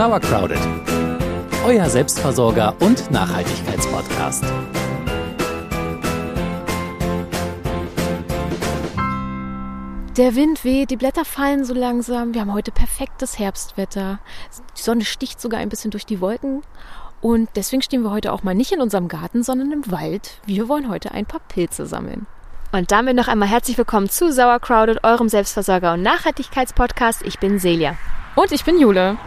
Sauercrowded, euer Selbstversorger und Nachhaltigkeitspodcast. Der Wind weht, die Blätter fallen so langsam. Wir haben heute perfektes Herbstwetter. Die Sonne sticht sogar ein bisschen durch die Wolken. Und deswegen stehen wir heute auch mal nicht in unserem Garten, sondern im Wald. Wir wollen heute ein paar Pilze sammeln. Und damit noch einmal herzlich willkommen zu Sauercrowded, eurem Selbstversorger- und Nachhaltigkeitspodcast. Ich bin Celia. Und ich bin Jule.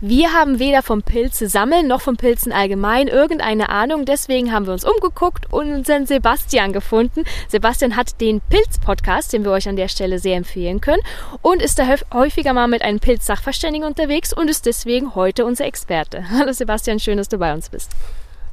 Wir haben weder vom Pilze sammeln noch vom Pilzen allgemein irgendeine Ahnung. Deswegen haben wir uns umgeguckt und unseren Sebastian gefunden. Sebastian hat den Pilz-Podcast, den wir euch an der Stelle sehr empfehlen können und ist da häufiger mal mit einem Pilz-Sachverständigen unterwegs und ist deswegen heute unser Experte. Hallo Sebastian, schön, dass du bei uns bist.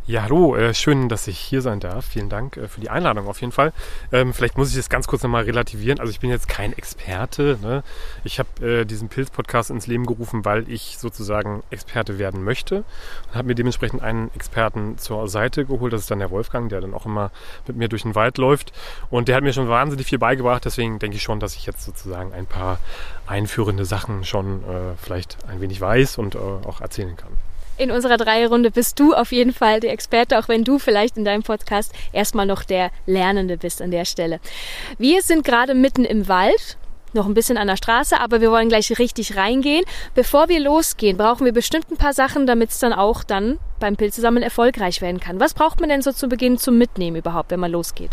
Ja, hallo, äh, schön, dass ich hier sein darf. Vielen Dank äh, für die Einladung auf jeden Fall. Ähm, vielleicht muss ich das ganz kurz nochmal relativieren. Also ich bin jetzt kein Experte. Ne? Ich habe äh, diesen Pilz-Podcast ins Leben gerufen, weil ich sozusagen Experte werden möchte und habe mir dementsprechend einen Experten zur Seite geholt. Das ist dann der Wolfgang, der dann auch immer mit mir durch den Wald läuft. Und der hat mir schon wahnsinnig viel beigebracht. Deswegen denke ich schon, dass ich jetzt sozusagen ein paar einführende Sachen schon vielleicht ein wenig weiß und auch erzählen kann in unserer Dreierrunde bist du auf jeden Fall der Experte, auch wenn du vielleicht in deinem Podcast erstmal noch der Lernende bist an der Stelle. Wir sind gerade mitten im Wald, noch ein bisschen an der Straße, aber wir wollen gleich richtig reingehen. Bevor wir losgehen, brauchen wir bestimmt ein paar Sachen, damit es dann auch dann beim Pilzesammeln erfolgreich werden kann. Was braucht man denn so zu Beginn zum Mitnehmen überhaupt, wenn man losgeht?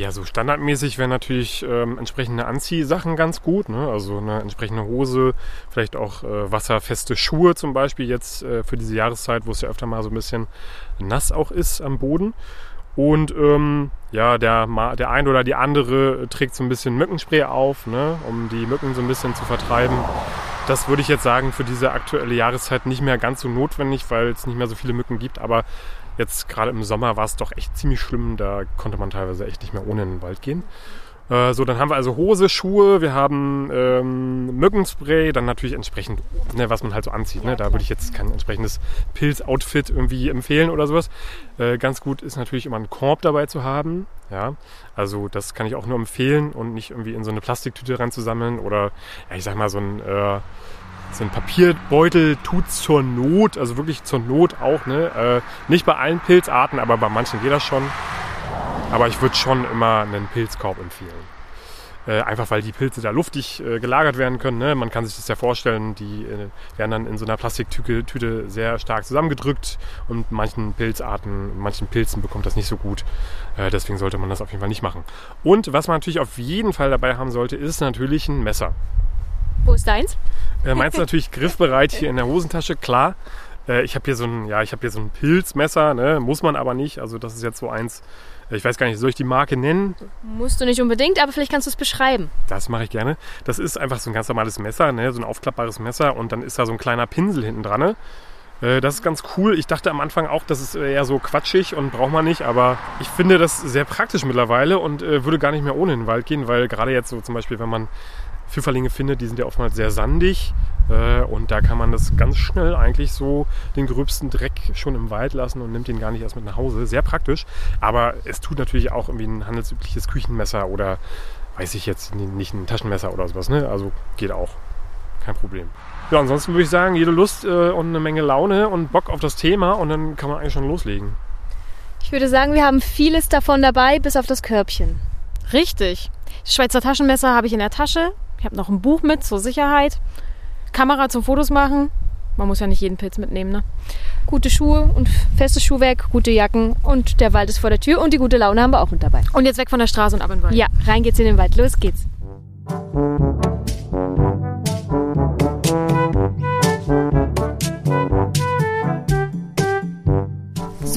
Ja, so standardmäßig wären natürlich ähm, entsprechende Anziehsachen ganz gut. Ne? Also eine entsprechende Hose, vielleicht auch äh, wasserfeste Schuhe zum Beispiel jetzt äh, für diese Jahreszeit, wo es ja öfter mal so ein bisschen nass auch ist am Boden. Und ähm, ja, der, der ein oder die andere trägt so ein bisschen Mückenspray auf, ne? um die Mücken so ein bisschen zu vertreiben. Das würde ich jetzt sagen, für diese aktuelle Jahreszeit nicht mehr ganz so notwendig, weil es nicht mehr so viele Mücken gibt. Aber Jetzt gerade im Sommer war es doch echt ziemlich schlimm. Da konnte man teilweise echt nicht mehr ohne in den Wald gehen. Äh, so, dann haben wir also Hose, Schuhe, wir haben ähm, Mückenspray, dann natürlich entsprechend, ne, was man halt so anzieht. Ne? Da würde ich jetzt kein entsprechendes Pilz-Outfit irgendwie empfehlen oder sowas. Äh, ganz gut ist natürlich immer einen Korb dabei zu haben. Ja, also das kann ich auch nur empfehlen und nicht irgendwie in so eine Plastiktüte reinzusammeln oder, ja, ich sag mal, so ein äh, so ein Papierbeutel tut zur Not, also wirklich zur Not auch, ne? Äh, nicht bei allen Pilzarten, aber bei manchen geht das schon. Aber ich würde schon immer einen Pilzkorb empfehlen. Äh, einfach weil die Pilze da luftig äh, gelagert werden können. Ne? Man kann sich das ja vorstellen, die äh, werden dann in so einer Plastiktüte sehr stark zusammengedrückt und manchen Pilzarten, manchen Pilzen bekommt das nicht so gut. Äh, deswegen sollte man das auf jeden Fall nicht machen. Und was man natürlich auf jeden Fall dabei haben sollte, ist natürlich ein Messer. Wo ist deins? Äh, meins natürlich griffbereit hier in der Hosentasche, klar. Äh, ich habe hier so ein, ja, ich habe hier so ein Pilzmesser, ne? muss man aber nicht. Also das ist jetzt so eins. Äh, ich weiß gar nicht, soll ich die Marke nennen? Musst du nicht unbedingt, aber vielleicht kannst du es beschreiben. Das mache ich gerne. Das ist einfach so ein ganz normales Messer, ne? so ein aufklappbares Messer und dann ist da so ein kleiner Pinsel hinten dran. Ne? Äh, das ist ganz cool. Ich dachte am Anfang auch, das ist eher so quatschig und braucht man nicht, aber ich finde das sehr praktisch mittlerweile und äh, würde gar nicht mehr ohne in den Wald gehen, weil gerade jetzt so zum Beispiel, wenn man Pfifferlinge findet, die sind ja oftmals sehr sandig äh, und da kann man das ganz schnell eigentlich so den gröbsten Dreck schon im Wald lassen und nimmt den gar nicht erst mit nach Hause. Sehr praktisch, aber es tut natürlich auch irgendwie ein handelsübliches Küchenmesser oder weiß ich jetzt nicht ein Taschenmesser oder sowas. Ne? Also geht auch, kein Problem. Ja, ansonsten würde ich sagen, jede Lust äh, und eine Menge Laune und Bock auf das Thema und dann kann man eigentlich schon loslegen. Ich würde sagen, wir haben vieles davon dabei, bis auf das Körbchen. Richtig. Schweizer Taschenmesser habe ich in der Tasche. Ich habe noch ein Buch mit zur Sicherheit. Kamera zum Fotos machen. Man muss ja nicht jeden Pilz mitnehmen, ne? Gute Schuhe und festes Schuhwerk, gute Jacken und der Wald ist vor der Tür und die gute Laune haben wir auch mit dabei. Und jetzt weg von der Straße und ab in den Wald. Ja, rein geht's in den Wald. Los geht's.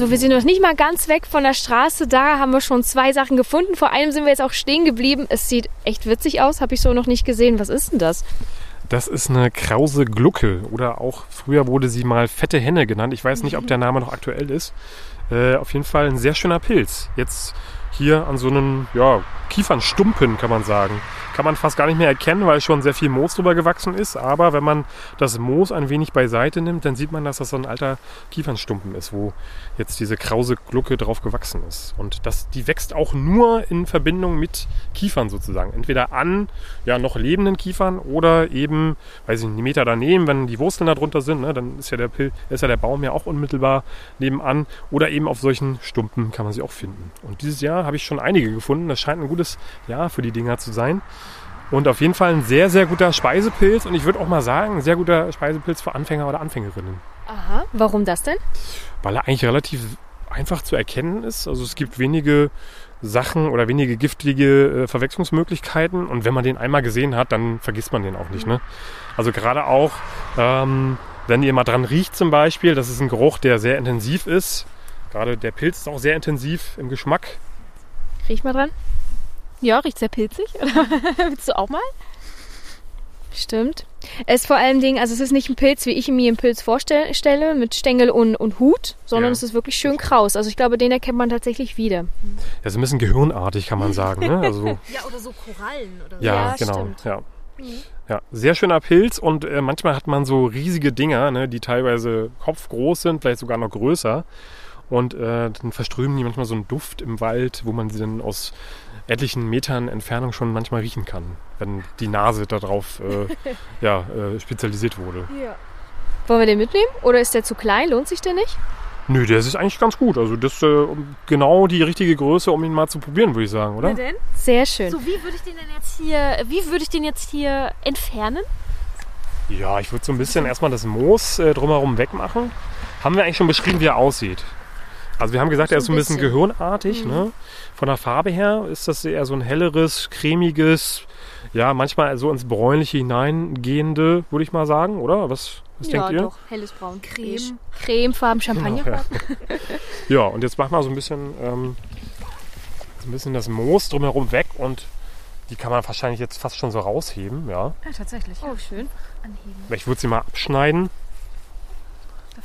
So, wir sind noch nicht mal ganz weg von der Straße. Da haben wir schon zwei Sachen gefunden. Vor allem sind wir jetzt auch stehen geblieben. Es sieht echt witzig aus, habe ich so noch nicht gesehen. Was ist denn das? Das ist eine krause Glucke oder auch früher wurde sie mal fette Henne genannt. Ich weiß nicht, ob der Name noch aktuell ist. Äh, auf jeden Fall ein sehr schöner Pilz. Jetzt hier an so einem ja, Kiefernstumpen kann man sagen. Kann man fast gar nicht mehr erkennen, weil schon sehr viel Moos drüber gewachsen ist. Aber wenn man das Moos ein wenig beiseite nimmt, dann sieht man, dass das so ein alter Kiefernstumpen ist, wo jetzt diese krause Glucke drauf gewachsen ist. Und das, die wächst auch nur in Verbindung mit Kiefern sozusagen. Entweder an ja, noch lebenden Kiefern oder eben, weiß ich nicht, einen Meter daneben, wenn die Wurzeln da drunter sind, ne, dann ist ja, der Pil ist ja der Baum ja auch unmittelbar nebenan. Oder eben auf solchen Stumpen kann man sie auch finden. Und dieses Jahr habe ich schon einige gefunden. Das scheint ein gutes Jahr für die Dinger zu sein. Und auf jeden Fall ein sehr, sehr guter Speisepilz. Und ich würde auch mal sagen, ein sehr guter Speisepilz für Anfänger oder Anfängerinnen. Aha. Warum das denn? Weil er eigentlich relativ einfach zu erkennen ist. Also es gibt wenige Sachen oder wenige giftige äh, Verwechslungsmöglichkeiten. Und wenn man den einmal gesehen hat, dann vergisst man den auch nicht. Ne? Also gerade auch, ähm, wenn ihr mal dran riecht zum Beispiel, das ist ein Geruch, der sehr intensiv ist. Gerade der Pilz ist auch sehr intensiv im Geschmack. Riech mal dran. Ja, riecht sehr pilzig. Willst du auch mal? Stimmt. Es ist vor allem Dingen, also es ist nicht ein Pilz, wie ich mir einen Pilz vorstelle, mit Stängel und, und Hut, sondern Ja. es ist wirklich schön kraus. Also ich glaube, den erkennt man tatsächlich wieder. Der ist ein bisschen gehirnartig, kann man sagen. Ne? Also, Ja, oder so Korallen oder ja, Ja, genau. stimmt. Ja. Ja, sehr schöner Pilz und äh, manchmal hat man so riesige Dinger, ne, die teilweise kopfgroß sind, vielleicht sogar noch größer. Und äh, dann verströmen die manchmal so einen Duft im Wald, wo man sie dann aus etlichen Metern Entfernung schon manchmal riechen kann, wenn die Nase darauf äh, ja, äh, spezialisiert wurde. Wollen wir den mitnehmen? Oder ist der zu klein? Lohnt sich der nicht? Nö, der ist eigentlich ganz gut. Also das ist äh, genau die richtige Größe, um ihn mal zu probieren, würde ich sagen, oder? denn? Sehr schön. So, wie würde ich den denn jetzt hier, wie würde ich den jetzt hier entfernen? Ja, ich würde so ein bisschen erstmal das Moos äh, drumherum wegmachen. Haben wir eigentlich schon beschrieben, wie er aussieht. Also wir haben gesagt, er ist so ein bisschen, gehirnartig. Ne? Von der Farbe her ist das eher so ein helleres, cremiges, ja, manchmal so ins Bräunliche hineingehende, würde ich mal sagen, oder? Was, was ja, denkt ihr? doch. Helles Braun. Creme. Cremefarben, Champagnerfarben. Ja, und jetzt machen wir so ein bisschen, ähm, so ein bisschen das Moos drumherum weg und die kann man wahrscheinlich jetzt fast schon so rausheben, ja. Ja, tatsächlich. Oh, schön. Anheben. Ich würde sie mal abschneiden.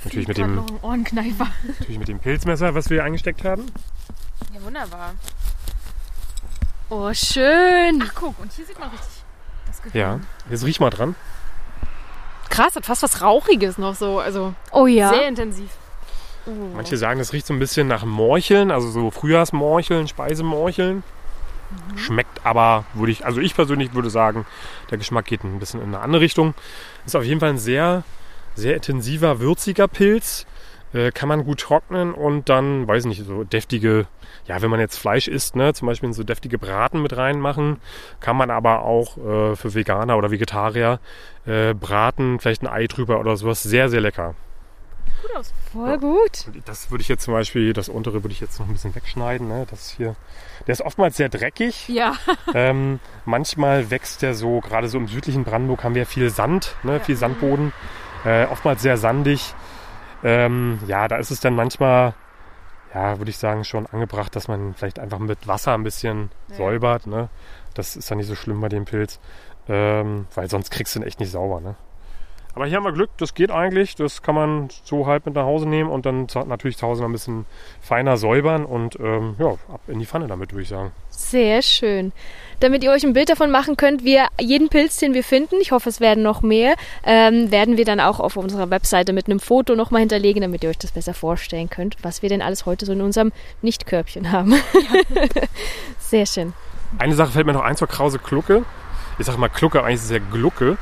Natürlich mit dem- noch ein Ohrenkneifer. Natürlich mit dem Pilzmesser, was wir eingesteckt haben. Ja, wunderbar. Oh, schön. Ach, guck, und hier sieht man richtig das Gehirn. Ja, jetzt riech mal dran. Krass, hat fast was Rauchiges noch so. Also Oh ja. sehr intensiv. Manche sagen, das riecht so ein bisschen nach Morcheln, also so Frühjahrsmorcheln, Speisemorcheln. Schmeckt aber, würde ich, also ich persönlich würde sagen, der Geschmack geht ein bisschen in eine andere Richtung. Ist auf jeden Fall ein sehr, sehr intensiver, würziger Pilz. Äh, kann man gut trocknen und dann, weiß nicht, so deftige, ja, wenn man jetzt Fleisch isst, ne, zum Beispiel in so deftige Braten mit reinmachen. Kann man aber auch äh, für Veganer oder Vegetarier äh, braten, vielleicht ein Ei drüber oder sowas. Sehr, sehr lecker. Gut aus. Voll gut. Und Das würde ich jetzt zum Beispiel, das untere würde ich jetzt noch ein bisschen wegschneiden. Ne? Das hier, der ist oftmals sehr dreckig. Ja. ähm, manchmal wächst der so, gerade so im südlichen Brandenburg haben wir viel Sand, ne? viel Sandboden. Äh, oftmals sehr sandig. Ähm, ja, da ist es dann manchmal, ja, würde ich sagen, schon angebracht, dass man vielleicht einfach mit Wasser ein bisschen Ja. säubert. Ne? Das ist dann nicht so schlimm bei dem Pilz. Ähm, weil sonst kriegst du ihn echt nicht sauber. Ne? Aber hier haben wir Glück, das geht eigentlich. Das kann man so halb mit nach Hause nehmen und dann natürlich zu Hause noch ein bisschen feiner säubern und ähm, ja, ab in die Pfanne damit, würde ich sagen. Sehr schön. Damit ihr euch ein Bild davon machen könnt, wir jeden Pilz, den wir finden, ich hoffe, es werden noch mehr, ähm, werden wir dann auch auf unserer Webseite mit einem Foto nochmal hinterlegen, damit ihr euch das besser vorstellen könnt, was wir denn alles heute so in unserem Nichtkörbchen haben. Sehr schön. Eine Sache fällt mir noch ein zur Krause Glucke. Ich sage mal Glucke, aber eigentlich ist es ja Glucke.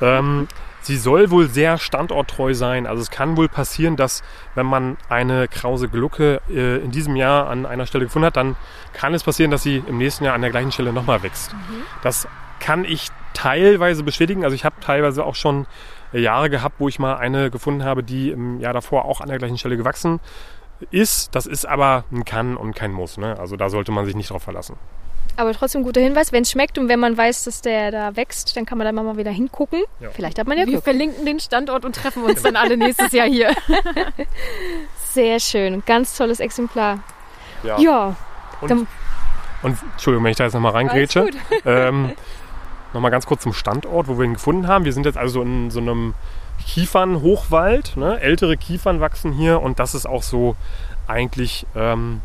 Ähm, sie soll wohl sehr standorttreu sein. Also es kann wohl passieren, dass wenn man eine Krause Glucke äh, in diesem Jahr an einer Stelle gefunden hat, dann kann es passieren, dass sie im nächsten Jahr an der gleichen Stelle nochmal wächst. Das kann ich teilweise bestätigen. Also ich habe teilweise auch schon äh, Jahre gehabt, wo ich mal eine gefunden habe, die im Jahr davor auch an der gleichen Stelle gewachsen ist. Das ist aber ein Kann und kein Muss. Ne? Also da sollte man sich nicht drauf verlassen. Aber trotzdem guter Hinweis, wenn es schmeckt und wenn man weiß, dass der da wächst, dann kann man da mal wieder hingucken. Ja. Vielleicht hat man ja Wir Glück. verlinken den Standort und treffen uns dann alle nächstes Jahr hier. Sehr schön. Ganz tolles Exemplar. Ja. Ja, Und, Dann- und Entschuldigung, wenn ich da jetzt nochmal reingrätsche. Ähm, nochmal ganz kurz zum Standort, wo wir ihn gefunden haben. Wir sind jetzt also in so einem Kiefernhochwald. Ne? Ältere Kiefern wachsen hier und das ist auch so eigentlich ähm,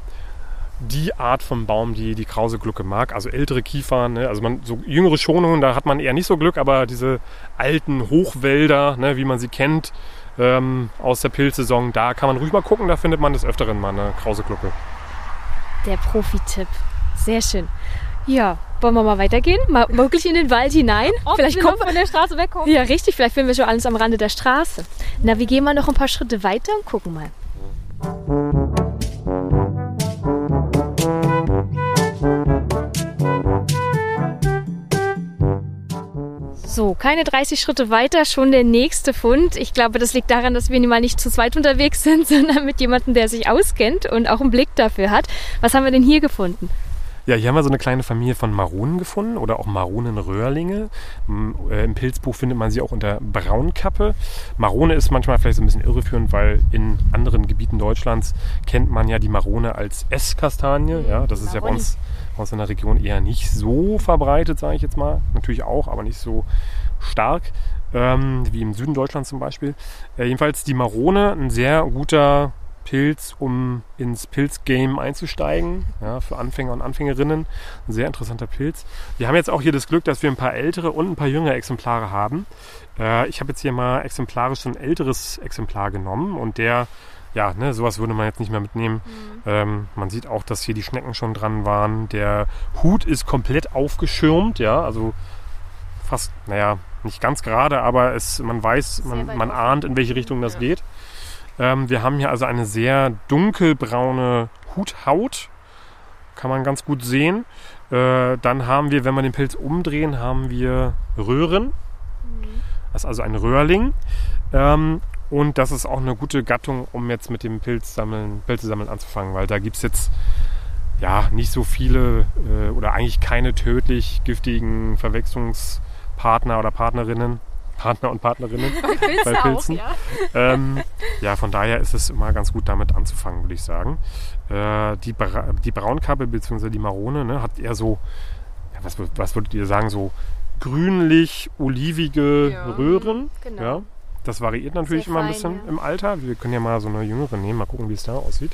die Art von Baum, die die Krauseglucke mag. Also ältere Kiefern, ne? also man, so jüngere Schonungen, da hat man eher nicht so Glück, aber diese alten Hochwälder, ne, wie man sie kennt ähm, aus der Pilzsaison, da kann man ruhig mal gucken, da findet man des Öfteren mal eine Krauseglucke. Der Profi-Tipp. Sehr schön. Ja, wollen wir mal weitergehen? Mal wirklich in den Wald hinein? Ob vielleicht wir kommt noch von der Straße wegkommen. Ja, richtig. Vielleicht finden wir schon alles am Rande der Straße. Na, wir gehen mal noch ein paar Schritte weiter und gucken mal. So, keine 30 Schritte weiter, schon der nächste Fund. Ich glaube, das liegt daran, dass wir mal nicht zu zweit unterwegs sind, sondern mit jemandem, der sich auskennt und auch einen Blick dafür hat. Was haben wir denn hier gefunden? Ja, hier haben wir so eine kleine Familie von Maronen gefunden oder auch Maronenröhrlinge. Äh, Im Pilzbuch findet man sie auch unter Braunkappe. Marone ist manchmal vielleicht so ein bisschen irreführend, weil in anderen Gebieten Deutschlands kennt man ja die Marone als Esskastanie. Ja, das ist ja bei uns, in der Region eher nicht so verbreitet, sage ich jetzt mal. Natürlich auch, aber nicht so stark. Ähm, wie im Süden Deutschlands zum Beispiel. Äh, jedenfalls die Marone, ein sehr guter Pilz, um ins Pilzgame einzusteigen, ja, für Anfänger und Anfängerinnen. Ein sehr interessanter Pilz. Wir haben jetzt auch hier das Glück, dass wir ein paar ältere und ein paar jüngere Exemplare haben. Äh, ich habe jetzt hier mal exemplarisch ein älteres Exemplar genommen und der, ja, ne, sowas würde man jetzt nicht mehr mitnehmen. Ähm, man sieht auch, dass hier die Schnecken schon dran waren. Der Hut ist komplett aufgeschirmt, ja, also fast, naja, nicht ganz gerade, aber es, man weiß, man, man ahnt, in welche Richtung das geht. Ähm, wir haben hier also eine sehr dunkelbraune Huthaut. Kann man ganz gut sehen. Äh, dann haben wir, wenn wir den Pilz umdrehen, haben wir Röhren. Das ist also ein Röhrling. Ähm, und das ist auch eine gute Gattung, um jetzt mit dem Pilzsammeln, Pilzesammeln anzufangen, weil da gibt es jetzt ja nicht so viele äh, oder eigentlich keine tödlich giftigen Verwechslungspartner oder Partnerinnen. Partner und Partnerinnen bei Pilzen. ja. Ähm, ja, von daher ist es immer ganz gut damit anzufangen, würde ich sagen. Äh, die, Bra die Braunkappe bzw. die Marone ne, hat eher so, ja, was, was würdet ihr sagen, so grünlich-olivige Ja. Röhren. Genau. Ja, das variiert natürlich Sehr immer ein fein, bisschen ja. im Alter. Wir können ja mal so eine jüngere nehmen, mal gucken, wie es da aussieht.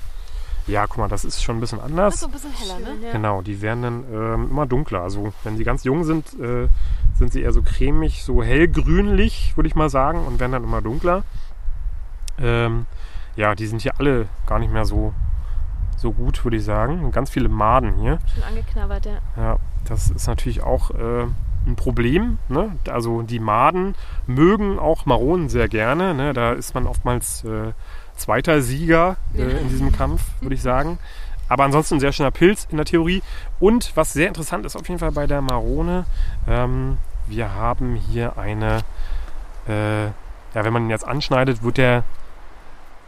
Ja, guck mal, das ist schon ein bisschen anders. So ein bisschen heller, ne? Ja. Genau, die werden dann ähm, immer dunkler. Also wenn sie ganz jung sind, äh, sind sie eher so cremig, so hellgrünlich, würde ich mal sagen, und werden dann immer dunkler. Ähm, ja, die sind hier alle gar nicht mehr so, so gut, würde ich sagen. Ganz viele Maden hier. Schon angeknabbert, ja. Ja, das ist natürlich auch äh, ein Problem. Ne? Also die Maden mögen auch Maronen sehr gerne. Ne? Da ist man oftmals äh, zweiter Sieger äh, in diesem Kampf, würde ich sagen. Aber ansonsten ein sehr schöner Pilz in der Theorie. Und was sehr interessant ist auf jeden Fall bei der Marone, ähm, wir haben hier eine, äh, ja, wenn man ihn jetzt anschneidet, wird der,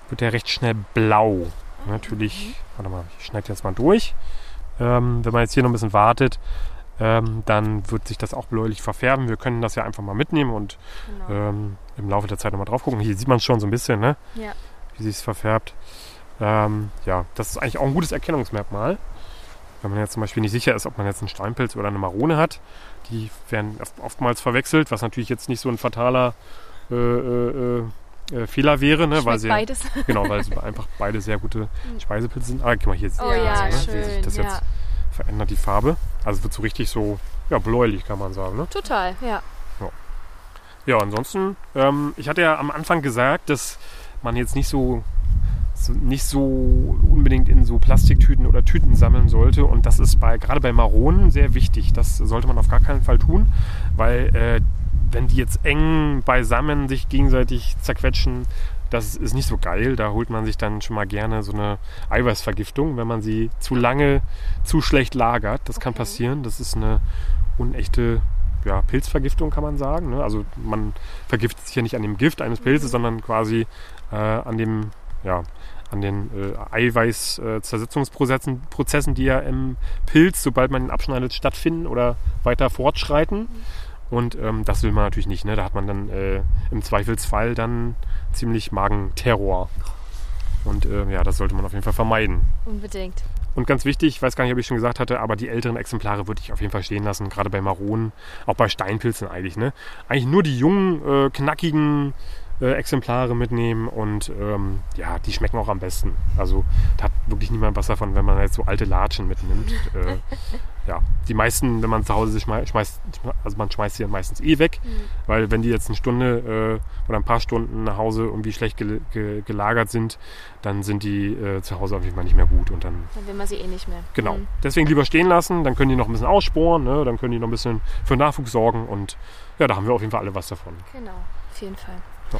wird der recht schnell blau. Natürlich, warte mal, ich schneide jetzt mal durch. Ähm, wenn man jetzt hier noch ein bisschen wartet, ähm, dann wird sich das auch bläulich verfärben. Wir können das ja einfach mal mitnehmen und Genau. ähm, im Laufe der Zeit nochmal drauf gucken. Hier sieht man es schon so ein bisschen, ne? Ja. wie sich es verfärbt. Ähm, ja, das ist eigentlich auch ein gutes Erkennungsmerkmal. Wenn man jetzt zum Beispiel nicht sicher ist, ob man jetzt einen Steinpilz oder eine Marone hat. Die werden oft- oftmals verwechselt, was natürlich jetzt nicht so ein fataler äh, äh, äh, Fehler wäre, ne? weil sie beides. genau, weil sie einfach beide sehr gute Speisepilze sind. Ah, guck mal, hier Oh man ja, so, ne? wie sich schön, das ja. jetzt verändert, die Farbe. Also es wird so richtig so ja, bläulich, kann man sagen. Ne? Total, ja. Ja, ansonsten, ähm, ich hatte ja am Anfang gesagt, dass man jetzt nicht so, so nicht so unbedingt in so Plastiktüten oder Tüten sammeln sollte. Und das ist bei gerade bei Maronen sehr wichtig. Das sollte man auf gar keinen Fall tun, weil äh, wenn die jetzt eng beisammen sich gegenseitig zerquetschen, das ist nicht so geil. Da holt man sich dann schon mal gerne so eine Eiweißvergiftung, wenn man sie zu lange, zu schlecht lagert. Das kann passieren. Das ist eine unechte ja, Pilzvergiftung, kann man sagen. Ne? Also man vergiftet sich ja nicht an dem Gift eines Pilzes, sondern quasi äh, an dem, ja, an den äh, Eiweiß-Zersetzungsprozessen, Prozessen, die ja im Pilz, sobald man ihn abschneidet, stattfinden oder weiter fortschreiten. Und ähm, das will man natürlich nicht. Ne? Da hat man dann äh, im Zweifelsfall dann ziemlich Magenterror. Und äh, ja, das sollte man auf jeden Fall vermeiden. Unbedingt. Und ganz wichtig, ich weiß gar nicht, ob ich schon gesagt hatte, aber die älteren Exemplare würde ich auf jeden Fall stehen lassen, gerade bei Maronen, auch bei Steinpilzen eigentlich. Ne? Eigentlich nur die jungen, äh, knackigen, äh, Exemplare mitnehmen und ähm, ja, die schmecken auch am besten. Also da hat wirklich niemand was davon, wenn man jetzt so alte Latschen mitnimmt. äh, ja, die meisten, wenn man zu Hause sich schmeißt, also man schmeißt sie dann meistens eh weg, mhm. weil wenn die jetzt eine Stunde äh, oder ein paar Stunden nach Hause irgendwie schlecht ge ge gelagert sind, dann sind die äh, zu Hause auf jeden Fall nicht mehr gut und dann. Dann will man sie eh nicht mehr. Genau. Mhm. Deswegen lieber stehen lassen, dann können die noch ein bisschen aussporen, ne? dann können die noch ein bisschen für Nachwuchs sorgen und ja, da haben wir auf jeden Fall alle was davon. Genau, auf jeden Fall. Ja.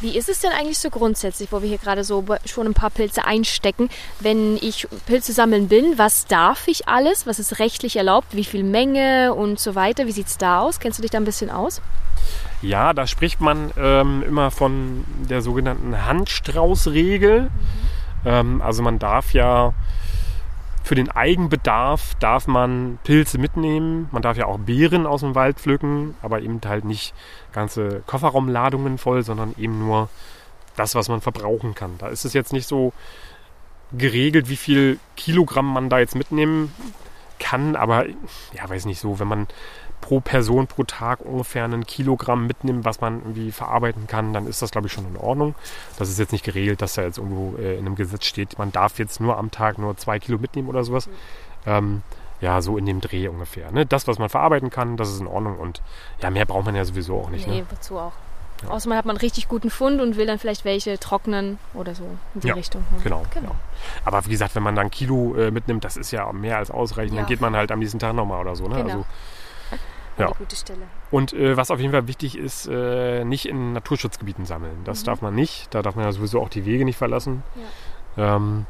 Wie ist es denn eigentlich so grundsätzlich, wo wir hier gerade so schon ein paar Pilze einstecken? Wenn ich Pilze sammeln bin, was darf ich alles? Was ist rechtlich erlaubt? Wie viel Menge und so weiter? Wie sieht es da aus? Kennst du dich da ein bisschen aus? Ja, da spricht man ähm, immer von der sogenannten Handstraußregel. Mhm. Ähm, also man darf ja für den Eigenbedarf darf man Pilze mitnehmen. Man darf ja auch Beeren aus dem Wald pflücken, aber eben halt nicht ganze Kofferraumladungen voll, sondern eben nur das, was man verbrauchen kann. Da ist es jetzt nicht so geregelt, wie viel Kilogramm man da jetzt mitnehmen kann, aber ja, weiß nicht so, wenn man pro Person pro Tag ungefähr ein Kilogramm mitnimmt, was man irgendwie verarbeiten kann, dann ist das, glaube ich, schon in Ordnung. Das ist jetzt nicht geregelt, dass da jetzt irgendwo äh, in einem Gesetz steht, man darf jetzt nur am Tag nur zwei Kilo mitnehmen oder sowas. Mhm. Ähm, ja, so in dem Dreh ungefähr. Ne? Das, was man verarbeiten kann, das ist in Ordnung und ja, mehr braucht man ja sowieso auch nicht. Nee, ne? wozu auch. Ja. Außer man hat man einen richtig guten Fund und will dann vielleicht welche trocknen oder so in die ja, Richtung. Ja. Genau, genau, Aber wie gesagt, wenn man dann ein Kilo äh, mitnimmt, das ist ja mehr als ausreichend. Ja. Dann geht man halt am nächsten Tag nochmal oder so. Ne? Genau. Also, ja. eine gute Stelle. Und äh, was auf jeden Fall wichtig ist, äh, nicht in Naturschutzgebieten sammeln. Das mhm. darf man nicht. Da darf man ja sowieso auch die Wege nicht verlassen. Ja. Ähm,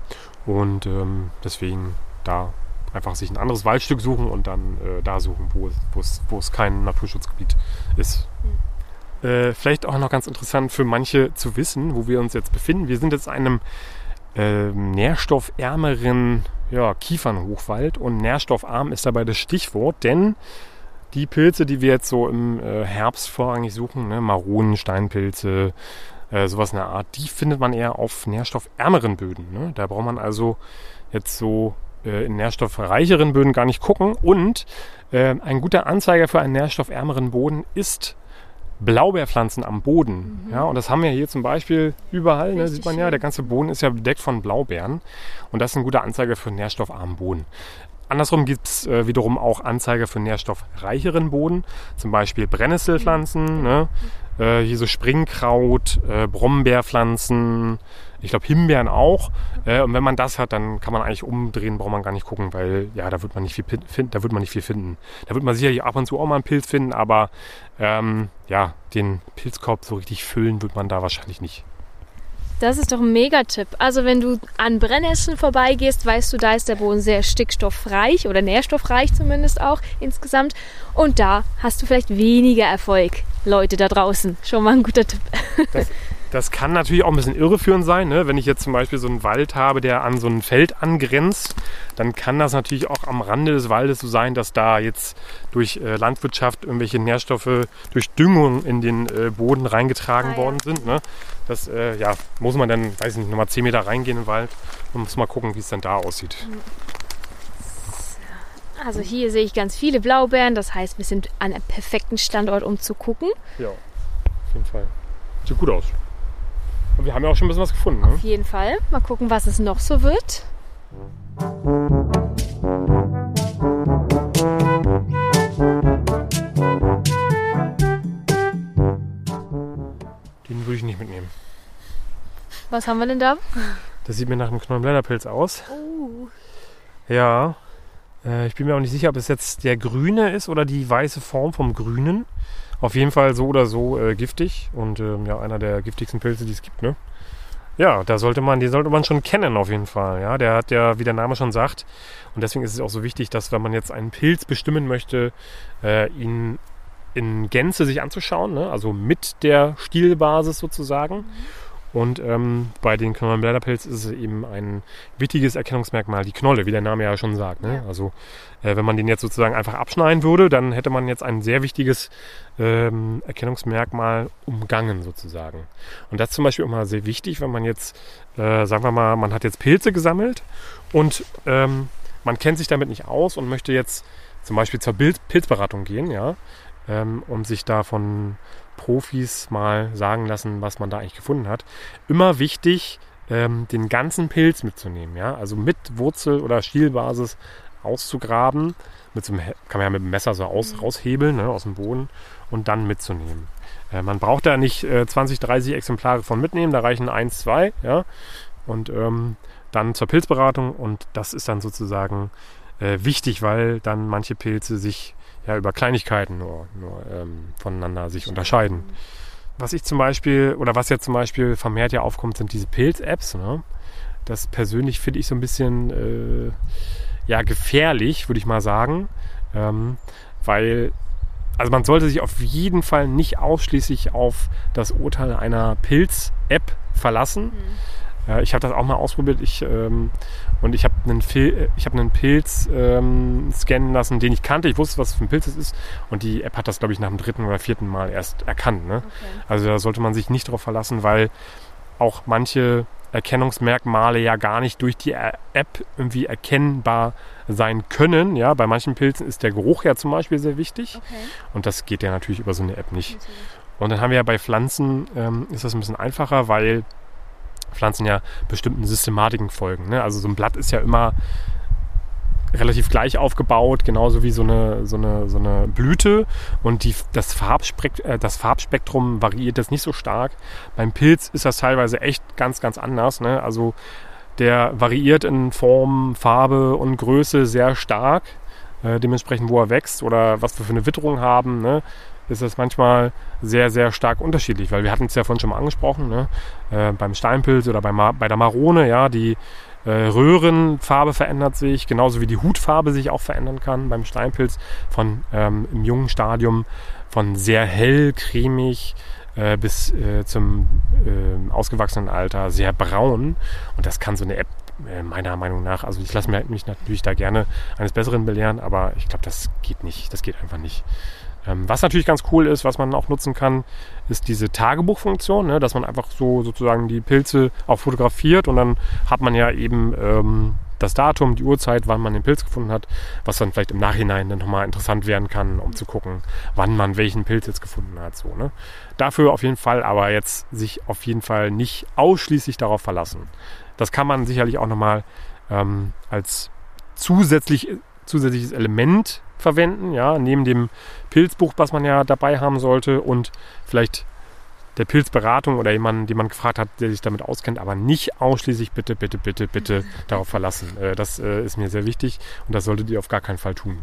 und ähm, deswegen da einfach sich ein anderes Waldstück suchen und dann äh, da suchen, wo es, wo es kein Naturschutzgebiet ist. Mhm. Äh, vielleicht auch noch ganz interessant für manche zu wissen, wo wir uns jetzt befinden. Wir sind jetzt in einem äh, nährstoffärmeren ja, Kiefernhochwald und nährstoffarm ist dabei das Stichwort, denn die Pilze, die wir jetzt so im äh, Herbst vorrangig suchen, ne, Maronen, Steinpilze, äh, sowas in der Art, die findet man eher auf nährstoffärmeren Böden. Ne? Da braucht man also jetzt so äh, in nährstoffreicheren Böden gar nicht gucken. Und äh, ein guter Anzeiger für einen nährstoffärmeren Boden ist Blaubeerpflanzen am Boden. Mhm. Ja, und das haben wir hier zum Beispiel überall, ne, sieht man ja, der ganze Boden ist ja bedeckt von Blaubeeren. Und das ist ein guter Anzeiger für nährstoffarmen Boden. Andersrum gibt es äh, wiederum auch Anzeiger für nährstoffreicheren Boden, zum Beispiel Brennnesselpflanzen, ne? äh, hier so Springkraut, äh, Brombeerpflanzen, ich glaube Himbeeren auch. Äh, und wenn man das hat, dann kann man eigentlich umdrehen, braucht man gar nicht gucken, weil ja, da wird man nicht viel finden, da wird man nicht viel finden. Da wird man sicherlich ab und zu auch mal einen Pilz finden, aber ähm, ja, den Pilzkorb so richtig füllen wird man da wahrscheinlich nicht. Das ist doch ein Megatipp. Also wenn du an Brennnesseln vorbeigehst, weißt du, da ist der Boden sehr stickstoffreich oder nährstoffreich zumindest auch insgesamt. Und da hast du vielleicht weniger Erfolg, Leute da draußen. Schon mal ein guter Tipp. Das, das kann natürlich auch ein bisschen irreführend sein. Ne? Wenn ich jetzt zum Beispiel so einen Wald habe, der an so ein Feld angrenzt, dann kann das natürlich auch am Rande des Waldes so sein, dass da jetzt durch äh, Landwirtschaft irgendwelche Nährstoffe durch Düngung in den äh, Boden reingetragen ah, worden ja. sind. Ne? Das äh, ja, muss man dann, weiß ich nicht, nochmal 10 Meter reingehen in den Wald und muss mal gucken, wie es dann da aussieht. Also hier sehe ich ganz viele Blaubeeren, das heißt, wir sind an einem perfekten Standort, um zu gucken. Ja, auf jeden Fall. Sieht gut aus. Und wir haben ja auch schon ein bisschen was gefunden. Ne? Auf jeden Fall. Mal gucken, was es noch so wird. Den würde ich nicht mitnehmen. Was haben wir denn da? Das sieht mir nach einem Knollenblätterpilz aus. Oh. Ja. Äh, ich bin mir auch nicht sicher, ob es jetzt der grüne ist oder die weiße Form vom grünen. Auf jeden Fall so oder so äh, giftig und ähm, ja, einer der giftigsten Pilze, die es gibt, ne? Ja, da sollte man, den sollte man schon kennen auf jeden Fall. Ja, der hat ja, wie der Name schon sagt, und deswegen ist es auch so wichtig, dass wenn man jetzt einen Pilz bestimmen möchte, äh, ihn in Gänze sich anzuschauen, ne? also mit der Stielbasis sozusagen. Mhm und ähm, bei den Knollenblätterpilz ist es eben ein wichtiges Erkennungsmerkmal, die Knolle, wie der Name ja schon sagt. Ne? Also äh, wenn man den jetzt sozusagen einfach abschneiden würde, dann hätte man jetzt ein sehr wichtiges ähm, Erkennungsmerkmal umgangen sozusagen. Und das ist zum Beispiel immer sehr wichtig, wenn man jetzt, äh, sagen wir mal, man hat jetzt Pilze gesammelt und ähm, man kennt sich damit nicht aus und möchte jetzt zum Beispiel zur Pilzberatung gehen, ja ähm, und sich da von Profis mal sagen lassen, was man da eigentlich gefunden hat. Immer wichtig, ähm, den ganzen Pilz mitzunehmen, ja, also mit Wurzel oder Stielbasis auszugraben. Mit so einem, kann man ja mit dem Messer so aus, Mhm. raushebeln ne, aus dem Boden und dann mitzunehmen. Äh, man braucht da nicht äh, 20, 30 Exemplare von mitnehmen, da reichen eins, zwei, ja. Und ähm, dann zur Pilzberatung und das ist dann sozusagen äh, wichtig, weil dann manche Pilze sich ja über Kleinigkeiten nur, nur ähm, voneinander sich unterscheiden. Was ich zum Beispiel, oder was jetzt zum Beispiel vermehrt ja aufkommt, sind diese Pilz-Apps. Ne? Das persönlich finde ich so ein bisschen äh, ja, gefährlich, würde ich mal sagen. Ähm, weil, also man sollte sich auf jeden Fall nicht ausschließlich auf das Urteil einer Pilz-App verlassen. Äh, ich habe das auch mal ausprobiert. Ich, ähm, und ich habe einen, hab einen Pilz ähm, scannen lassen, den ich kannte. Ich wusste, was für ein Pilz es ist. Und die App hat das, glaube ich, nach dem dritten oder vierten Mal erst erkannt. Ne? Also da sollte man sich nicht darauf verlassen, weil auch manche Erkennungsmerkmale ja gar nicht durch die App irgendwie erkennbar sein können. Ja, bei manchen Pilzen ist der Geruch ja zum Beispiel sehr wichtig. Okay. Und das geht ja natürlich über so eine App nicht. Und dann haben wir ja bei Pflanzen, ähm, ist das ein bisschen einfacher, weil Pflanzen ja bestimmten Systematiken folgen. Ne? Also so ein Blatt ist ja immer relativ gleich aufgebaut, genauso wie so eine, so eine, so eine Blüte. Und die, das, Farbspekt äh, das Farbspektrum variiert jetzt nicht so stark. Beim Pilz ist das teilweise echt ganz, ganz anders. Ne? Also der variiert in Form, Farbe und Größe sehr stark. Äh, dementsprechend, wo er wächst oder was wir für eine Witterung haben, ne? Ist das manchmal sehr, sehr stark unterschiedlich. Weil wir hatten es ja vorhin schon mal angesprochen, ne? äh, beim Steinpilz oder bei, bei der Marone, ja, die äh, Röhrenfarbe verändert sich, genauso wie die Hutfarbe sich auch verändern kann beim Steinpilz von ähm, im jungen Stadium von sehr hell, cremig äh, bis äh, zum äh, ausgewachsenen Alter sehr braun. Und das kann so eine App äh, meiner Meinung nach, also ich lasse mich natürlich da gerne eines Besseren belehren, aber ich glaube, das geht nicht. Das geht einfach nicht. Ähm, was natürlich ganz cool ist, was man auch nutzen kann, ist diese Tagebuchfunktion, ne? dass man einfach so sozusagen die Pilze auch fotografiert und dann hat man ja eben ähm, das Datum, die Uhrzeit, wann man den Pilz gefunden hat, was dann vielleicht im Nachhinein dann nochmal interessant werden kann, um zu gucken, wann man welchen Pilz jetzt gefunden hat. So, ne? Dafür auf jeden Fall, aber jetzt sich auf jeden Fall nicht ausschließlich darauf verlassen. Das kann man sicherlich auch nochmal ähm, als zusätzlich, zusätzliches Element verwenden, ja, neben dem Pilzbuch, was man ja dabei haben sollte und vielleicht der Pilzberatung oder jemanden, den man gefragt hat, der sich damit auskennt, aber nicht ausschließlich bitte, bitte, bitte, bitte darauf verlassen. Äh, das äh, ist mir sehr wichtig und das solltet ihr auf gar keinen Fall tun.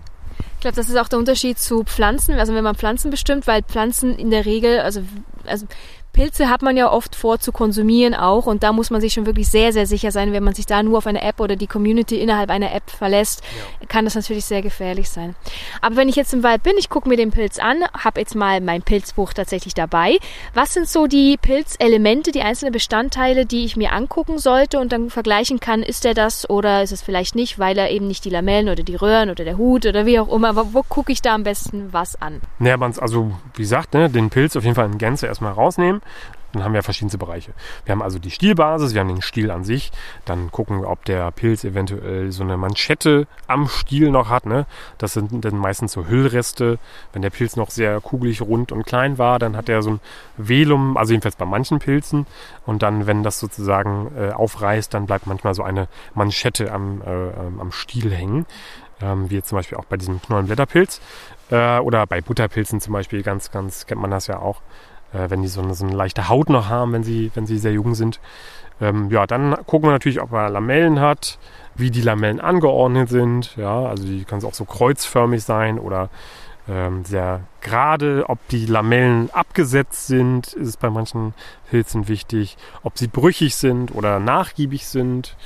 Ich glaube, das ist auch der Unterschied zu Pflanzen, also wenn man Pflanzen bestimmt, weil Pflanzen in der Regel, also, also Pilze hat man ja oft vor zu konsumieren auch und da muss man sich schon wirklich sehr, sehr sicher sein, wenn man sich da nur auf eine App oder die Community innerhalb einer App verlässt, kann das natürlich sehr gefährlich sein. Aber wenn ich jetzt im Wald bin, ich gucke mir den Pilz an, habe jetzt mal mein Pilzbuch tatsächlich dabei. Was sind so die Pilzelemente, die einzelnen Bestandteile, die ich mir angucken sollte und dann vergleichen kann, ist der das oder ist es vielleicht nicht, weil er eben nicht die Lamellen oder die Röhren oder der Hut oder wie auch immer, aber wo gucke ich da am besten was an? Naja, man also, wie gesagt, ne, den Pilz auf jeden Fall in Gänze erstmal rausnehmen. Dann haben wir verschiedenste Bereiche. Wir haben also die Stielbasis, wir haben den Stiel an sich. Dann gucken wir, ob der Pilz eventuell so eine Manschette am Stiel noch hat. Ne? Das sind dann meistens so Hüllreste. Wenn der Pilz noch sehr kugelig, rund und klein war, dann hat er so ein Velum, also jedenfalls bei manchen Pilzen. Und dann, wenn das sozusagen äh, aufreißt, dann bleibt manchmal so eine Manschette am, äh, am Stiel hängen. Ähm, wie zum Beispiel auch bei diesem Knollenblätterpilz. Äh, oder bei Butterpilzen zum Beispiel, ganz, ganz kennt man das ja auch äh, wenn die so eine, so eine leichte Haut noch haben, wenn sie, wenn sie sehr jung sind. Ähm, ja, dann gucken wir natürlich, ob er Lamellen hat, wie die Lamellen angeordnet sind. Ja, also die können auch so kreuzförmig sein oder ähm, sehr gerade. Ob die Lamellen abgesetzt sind, ist bei manchen Pilzen wichtig. Ob sie brüchig sind oder nachgiebig sind.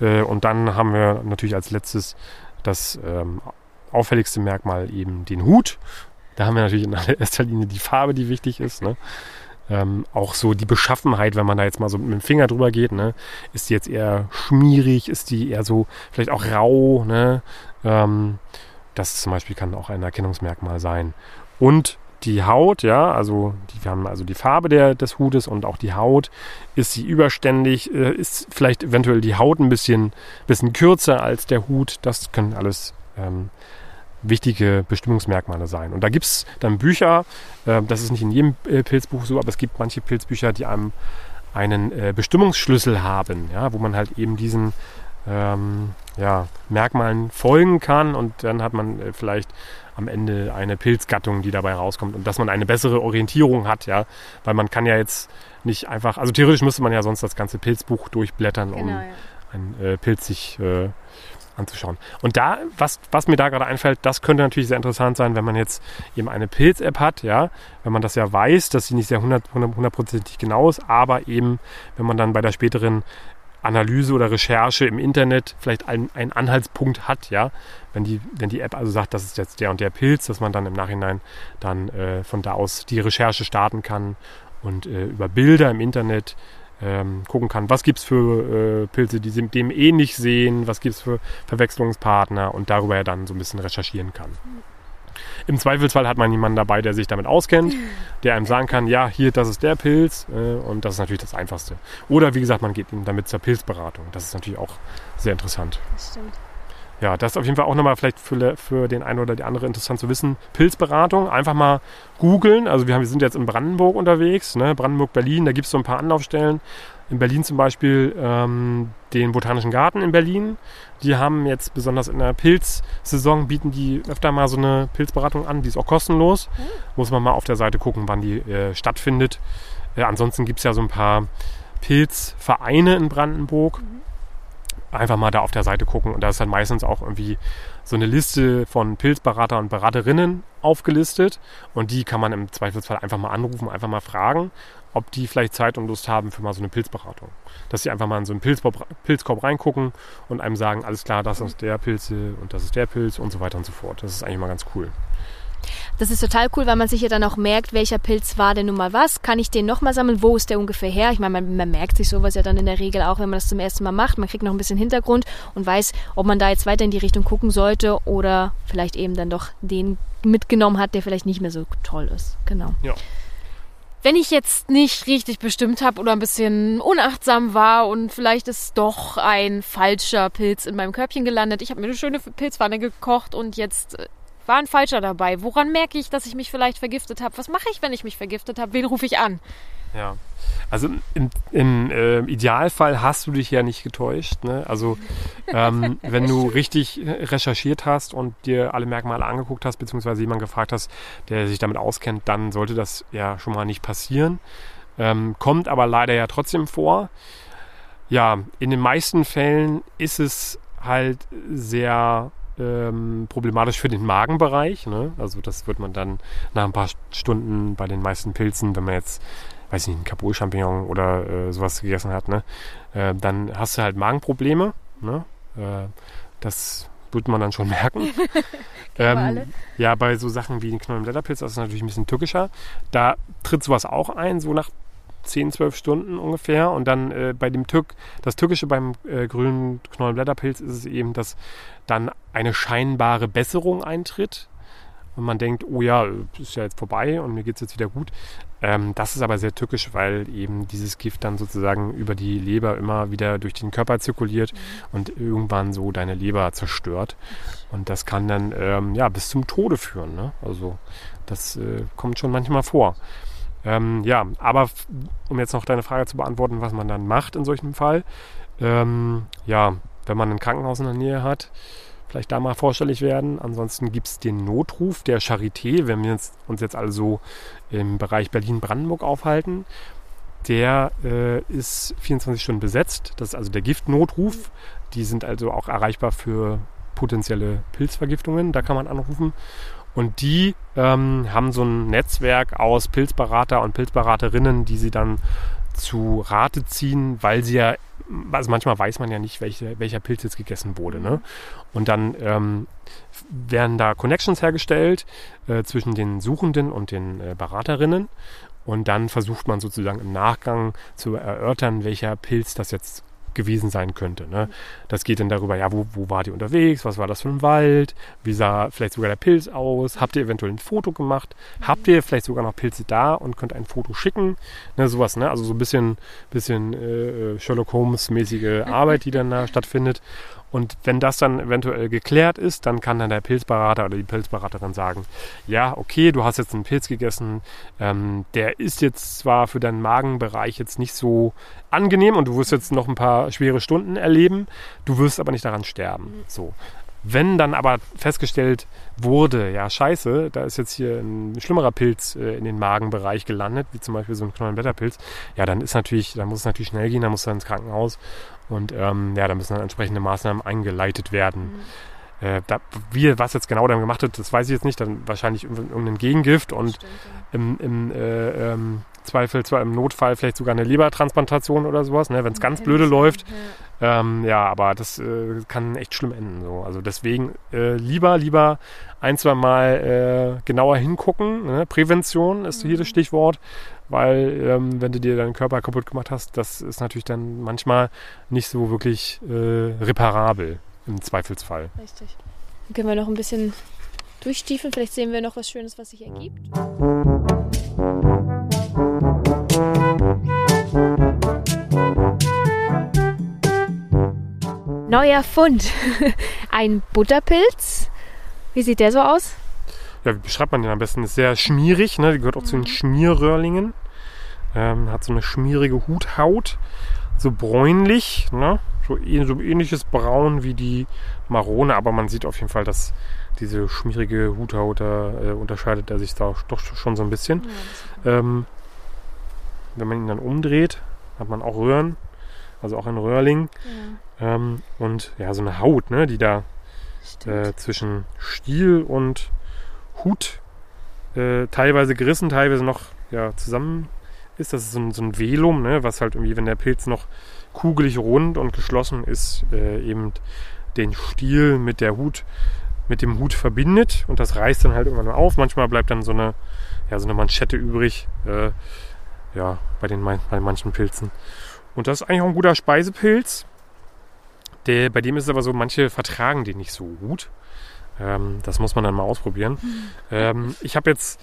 Äh, und dann haben wir natürlich als letztes das ähm, auffälligste Merkmal eben den Hut. Da haben wir natürlich in erster Linie die Farbe, die wichtig ist. Ne? Ähm, auch so die Beschaffenheit, wenn man da jetzt mal so mit dem Finger drüber geht, ne? ist die jetzt eher schmierig, ist die eher so vielleicht auch rau. Ne? Ähm, das zum Beispiel kann auch ein Erkennungsmerkmal sein. Und die Haut, ja, also die, wir haben also die Farbe der, des Hutes und auch die Haut. Ist sie überständig? Äh, ist vielleicht eventuell die Haut ein bisschen, bisschen kürzer als der Hut? Das können alles ähm, wichtige Bestimmungsmerkmale sein. Und da gibt es dann Bücher, äh, das ist nicht in jedem äh, Pilzbuch so, aber es gibt manche Pilzbücher, die einem einen äh, Bestimmungsschlüssel haben, ja, wo man halt eben diesen ähm, ja, Merkmalen folgen kann und dann hat man vielleicht am Ende eine Pilzgattung, die dabei rauskommt und dass man eine bessere Orientierung hat, ja, weil man kann ja jetzt nicht einfach, also theoretisch müsste man ja sonst das ganze Pilzbuch durchblättern, um Genau, ja. ein äh, Pilz sich äh, anzuschauen. Und da, was, was mir da gerade einfällt, das könnte natürlich sehr interessant sein, wenn man jetzt eben eine Pilz-App hat, ja, wenn man das ja weiß, dass sie nicht sehr hundert- hundert- hundertprozentig genau ist, aber eben, wenn man dann bei der späteren Analyse oder Recherche im Internet vielleicht einen, einen Anhaltspunkt hat, ja, wenn die, wenn die App also sagt, das ist jetzt der und der Pilz, dass man dann im Nachhinein dann äh, von da aus die Recherche starten kann und äh, über Bilder im Internet ähm, gucken kann, was gibt es für äh, Pilze, die sie dem ähnlich sehen, was gibt es für Verwechslungspartner und darüber ja dann so ein bisschen recherchieren kann. Im Zweifelsfall hat man jemanden dabei, der sich damit auskennt, der einem sagen kann, ja, hier, das ist der Pilz äh, und das ist natürlich das Einfachste. Oder wie gesagt, man geht ihm damit zur Pilzberatung. Das ist natürlich auch sehr interessant. Das stimmt. Ja, das ist auf jeden Fall auch nochmal vielleicht für, für den einen oder die andere interessant zu wissen. Pilzberatung, einfach mal googeln. Also wir, haben, wir sind jetzt in Brandenburg unterwegs, ne? Brandenburg, Berlin, da gibt es so ein paar Anlaufstellen. In Berlin zum Beispiel ähm, den Botanischen Garten in Berlin. Die haben jetzt besonders in der Pilzsaison bieten die öfter mal so eine Pilzberatung an. Die ist auch kostenlos. Muss man mal auf der Seite gucken, wann die äh, stattfindet. Äh, ansonsten gibt es ja so ein paar Pilzvereine in Brandenburg einfach mal da auf der Seite gucken. Und da ist dann meistens auch irgendwie so eine Liste von Pilzberater und Beraterinnen aufgelistet. Und die kann man im Zweifelsfall einfach mal anrufen, einfach mal fragen, ob die vielleicht Zeit und Lust haben für mal so eine Pilzberatung. Dass sie einfach mal in so einen Pilzkorb, Pilzkorb reingucken und einem sagen, alles klar, das ist der Pilze und das ist der Pilz und so weiter und so fort. Das ist eigentlich mal ganz cool. Das ist total cool, weil man sich ja dann auch merkt, welcher Pilz war denn nun mal was. Kann ich den nochmal sammeln? Wo ist der ungefähr her? Ich meine, man, man merkt sich sowas ja dann in der Regel auch, wenn man das zum ersten Mal macht. Man kriegt noch ein bisschen Hintergrund und weiß, ob man da jetzt weiter in die Richtung gucken sollte oder vielleicht eben dann doch den mitgenommen hat, der vielleicht nicht mehr so toll ist. Genau. Wenn ich jetzt nicht richtig bestimmt habe oder ein bisschen unachtsam war und vielleicht ist doch ein falscher Pilz in meinem Körbchen gelandet. Ich habe mir eine schöne Pilzpfanne gekocht und jetzt äh, war ein falscher dabei. Woran merke ich, dass ich mich vielleicht vergiftet habe? Was mache ich, wenn ich mich vergiftet habe? Wen rufe ich an? Ja. Also im, im äh, Idealfall hast du dich ja nicht getäuscht. Ne? Also ähm, wenn du richtig recherchiert hast und dir alle Merkmale angeguckt hast, beziehungsweise jemanden gefragt hast, der sich damit auskennt, dann sollte das ja schon mal nicht passieren. Ähm, kommt aber leider ja trotzdem vor. Ja, in den meisten Fällen ist es halt sehr ähm, problematisch für den Magenbereich. Ne? Also das wird man dann nach ein paar Stunden bei den meisten Pilzen, wenn man jetzt, weiß ich nicht, einen Kabul-Champignon oder äh, sowas gegessen hat, ne? äh, dann hast du halt Magenprobleme. Ne? Äh, das wird man dann schon merken. alle. Ja, bei so Sachen wie den Knollenblätterpilz, das ist natürlich ein bisschen tückischer. Da tritt sowas auch ein, so nach 10, 12 Stunden ungefähr. Und dann äh, bei dem Tück, das Tückische beim äh, grünen Knollenblätterpilz ist es eben, dass dann eine scheinbare Besserung eintritt. Und man denkt, oh ja, ist ja jetzt vorbei und mir geht es jetzt wieder gut. Ähm, das ist aber sehr tückisch, weil eben dieses Gift dann sozusagen über die Leber immer wieder durch den Körper zirkuliert und irgendwann so deine Leber zerstört. Und das kann dann ähm, ja bis zum Tode führen. Ne? Also das äh, kommt schon manchmal vor. Ähm, ja, aber um jetzt noch deine Frage zu beantworten, was man dann macht in solchem Fall. Ähm, ja, wenn man ein Krankenhaus in der Nähe hat, vielleicht da mal vorstellig werden. Ansonsten gibt es den Notruf der Charité, wenn wir uns, uns jetzt also im Bereich Berlin-Brandenburg aufhalten. Der äh, ist 24 Stunden besetzt. Das ist also der Giftnotruf. Die sind also auch erreichbar für potenzielle Pilzvergiftungen. Da kann man anrufen. Und die ähm, haben so ein Netzwerk aus Pilzberater und Pilzberaterinnen, die sie dann zu Rate ziehen, weil sie ja, also manchmal weiß man ja nicht, welche, welcher Pilz jetzt gegessen wurde. Ne? Und dann ähm, werden da Connections hergestellt äh, zwischen den Suchenden und den äh, Beraterinnen. Und dann versucht man sozusagen im Nachgang zu erörtern, welcher Pilz das jetzt gewesen sein könnte. Ne? Das geht dann darüber, ja, wo, wo war die unterwegs, was war das für ein Wald, wie sah vielleicht sogar der Pilz aus, habt ihr eventuell ein Foto gemacht, habt ihr vielleicht sogar noch Pilze da und könnt ein Foto schicken, ne, sowas, ne? also so ein bisschen, bisschen äh, Sherlock Holmes-mäßige Arbeit, die dann da stattfindet. Und wenn das dann eventuell geklärt ist, dann kann dann der Pilzberater oder die Pilzberaterin sagen, ja, okay, du hast jetzt einen Pilz gegessen, ähm, der ist jetzt zwar für deinen Magenbereich jetzt nicht so angenehm und du wirst jetzt noch ein paar schwere Stunden erleben, du wirst aber nicht daran sterben. So. Wenn dann aber festgestellt wurde, ja scheiße, da ist jetzt hier ein schlimmerer Pilz äh, in den Magenbereich gelandet, wie zum Beispiel so ein Knollenblätterpilz, ja dann ist natürlich, dann muss es natürlich schnell gehen, dann muss er ins Krankenhaus und ähm, ja, da müssen dann entsprechende Maßnahmen eingeleitet werden. Mhm. Äh, da, wie, was jetzt genau dann gemacht wird, das weiß ich jetzt nicht. Dann wahrscheinlich irgendein Gegengift und Stimmt, ja. im, im äh, ähm, Zweifel, zwar im Notfall vielleicht sogar eine Lebertransplantation oder sowas, ne, wenn es ganz blöde läuft. Ja. Ähm, ja, aber das äh, kann echt schlimm enden. So. Also deswegen äh, lieber, lieber ein, zwei Mal äh, genauer hingucken. Ne? Prävention ist hier das mhm. Stichwort, weil ähm, wenn du dir deinen Körper kaputt gemacht hast, das ist natürlich dann manchmal nicht so wirklich äh, reparabel im Zweifelsfall. Richtig. Dann können wir noch ein bisschen durchstiefeln. Vielleicht sehen wir noch was Schönes, was sich ergibt. Neuer Fund. Ein Butterpilz. Wie sieht der so aus? Ja, wie beschreibt man den am besten? Ist sehr schmierig, ne? Die gehört auch mhm. zu den mhm. Schmierröhrlingen. Ähm, hat so eine schmierige Huthaut. So bräunlich, ne? So, so ähnliches Braun wie die Marone, aber man sieht auf jeden Fall, dass diese schmierige Huthaut, da äh, unterscheidet er sich da doch schon so ein bisschen. Ja, ähm, wenn man ihn dann umdreht, hat man auch Röhren, also auch ein Röhrling. Ja. Ähm, und ja, so eine Haut, ne, die da äh, zwischen Stiel und Hut äh, teilweise gerissen, teilweise noch ja, zusammen ist. Das ist so ein, so ein Velum, ne, was halt irgendwie, wenn der Pilz noch kugelig rund und geschlossen ist, äh, eben den Stiel mit der Hut, mit dem Hut verbindet und das reißt dann halt irgendwann auf. Manchmal bleibt dann so eine, ja, so eine Manschette übrig, äh, ja, bei, den, bei manchen Pilzen. Und das ist eigentlich auch ein guter Speisepilz. Der, bei dem ist es aber so, manche vertragen den nicht so gut. Ähm, das muss man dann mal ausprobieren. Mhm. Ähm, ich habe jetzt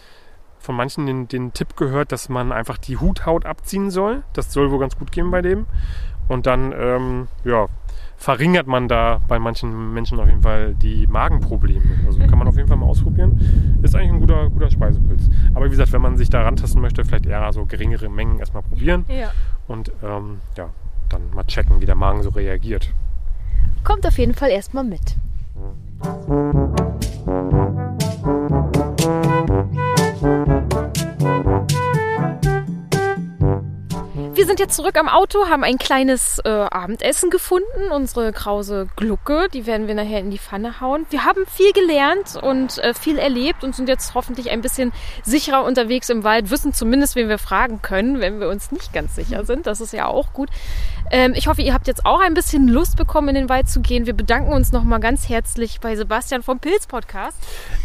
von manchen den, den, Tipp gehört, dass man einfach die Huthaut abziehen soll. Das soll wohl ganz gut gehen bei dem. Und dann, ähm, ja, verringert man da bei manchen Menschen auf jeden Fall die Magenprobleme. Also kann man auf jeden Fall mal ausprobieren. Ist eigentlich ein guter, guter Speisepilz. Aber wie gesagt, wenn man sich da rantasten möchte, vielleicht eher so geringere Mengen erstmal probieren. Ja. Und ähm, ja, dann mal checken, wie der Magen so reagiert. Kommt auf jeden Fall erstmal mit. Wir sind jetzt zurück am Auto, haben ein kleines äh, Abendessen gefunden, unsere krause Glucke, die werden wir nachher in die Pfanne hauen. Wir haben viel gelernt und äh, viel erlebt und sind jetzt hoffentlich ein bisschen sicherer unterwegs im Wald, wissen zumindest, wen wir fragen können, wenn wir uns nicht ganz sicher sind. Das ist ja auch gut. Ähm, ich hoffe, ihr habt jetzt auch ein bisschen Lust bekommen, in den Wald zu gehen. Wir bedanken uns nochmal ganz herzlich bei Sebastian vom Pilz Podcast.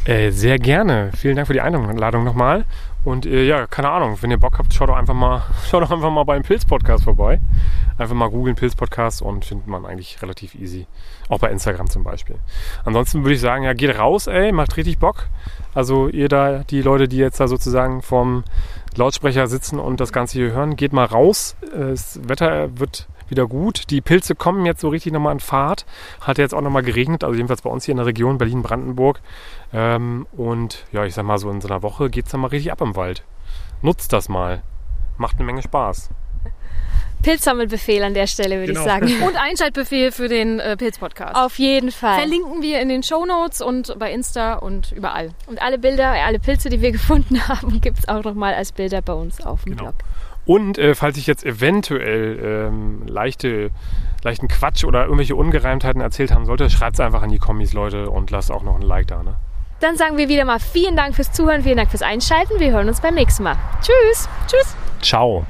Äh, sehr gerne. Vielen Dank für die Einladung nochmal. Und äh, ja, keine Ahnung, wenn ihr Bock habt, schaut doch einfach mal, schaut doch einfach mal beim Pilz-Podcast vorbei. Einfach mal googeln Pilz-Podcast und findet man eigentlich relativ easy. Auch bei Instagram zum Beispiel. Ansonsten würde ich sagen, ja, geht raus, ey, macht richtig Bock. Also ihr da, die Leute, die jetzt da sozusagen vom Lautsprecher sitzen und das Ganze hier hören, geht mal raus. Das Wetter wird wieder gut. Die Pilze kommen jetzt so richtig nochmal in Fahrt. Hat jetzt auch nochmal geregnet, also jedenfalls bei uns hier in der Region Berlin-Brandenburg. Ähm, und ja, ich sag mal, so in so einer Woche geht es dann mal richtig ab im Wald. Nutzt das mal. Macht eine Menge Spaß. Pilzsammelbefehl an der Stelle, würde genau. ich sagen. Und Einschaltbefehl für den äh, Pilz-Podcast. Auf jeden Fall. Verlinken wir in den Show Notes und bei Insta und überall. Und alle Bilder, alle Pilze, die wir gefunden haben, gibt es auch nochmal als Bilder bei uns auf dem genau. Blog. Und äh, falls ich jetzt eventuell ähm, leichte, leichten Quatsch oder irgendwelche Ungereimtheiten erzählt haben sollte, schreibt es einfach in die Kommis, Leute, und lasst auch noch ein Like da. Ne? Dann sagen wir wieder mal vielen Dank fürs Zuhören, vielen Dank fürs Einschalten. Wir hören uns beim nächsten Mal. Tschüss. Tschüss. Ciao.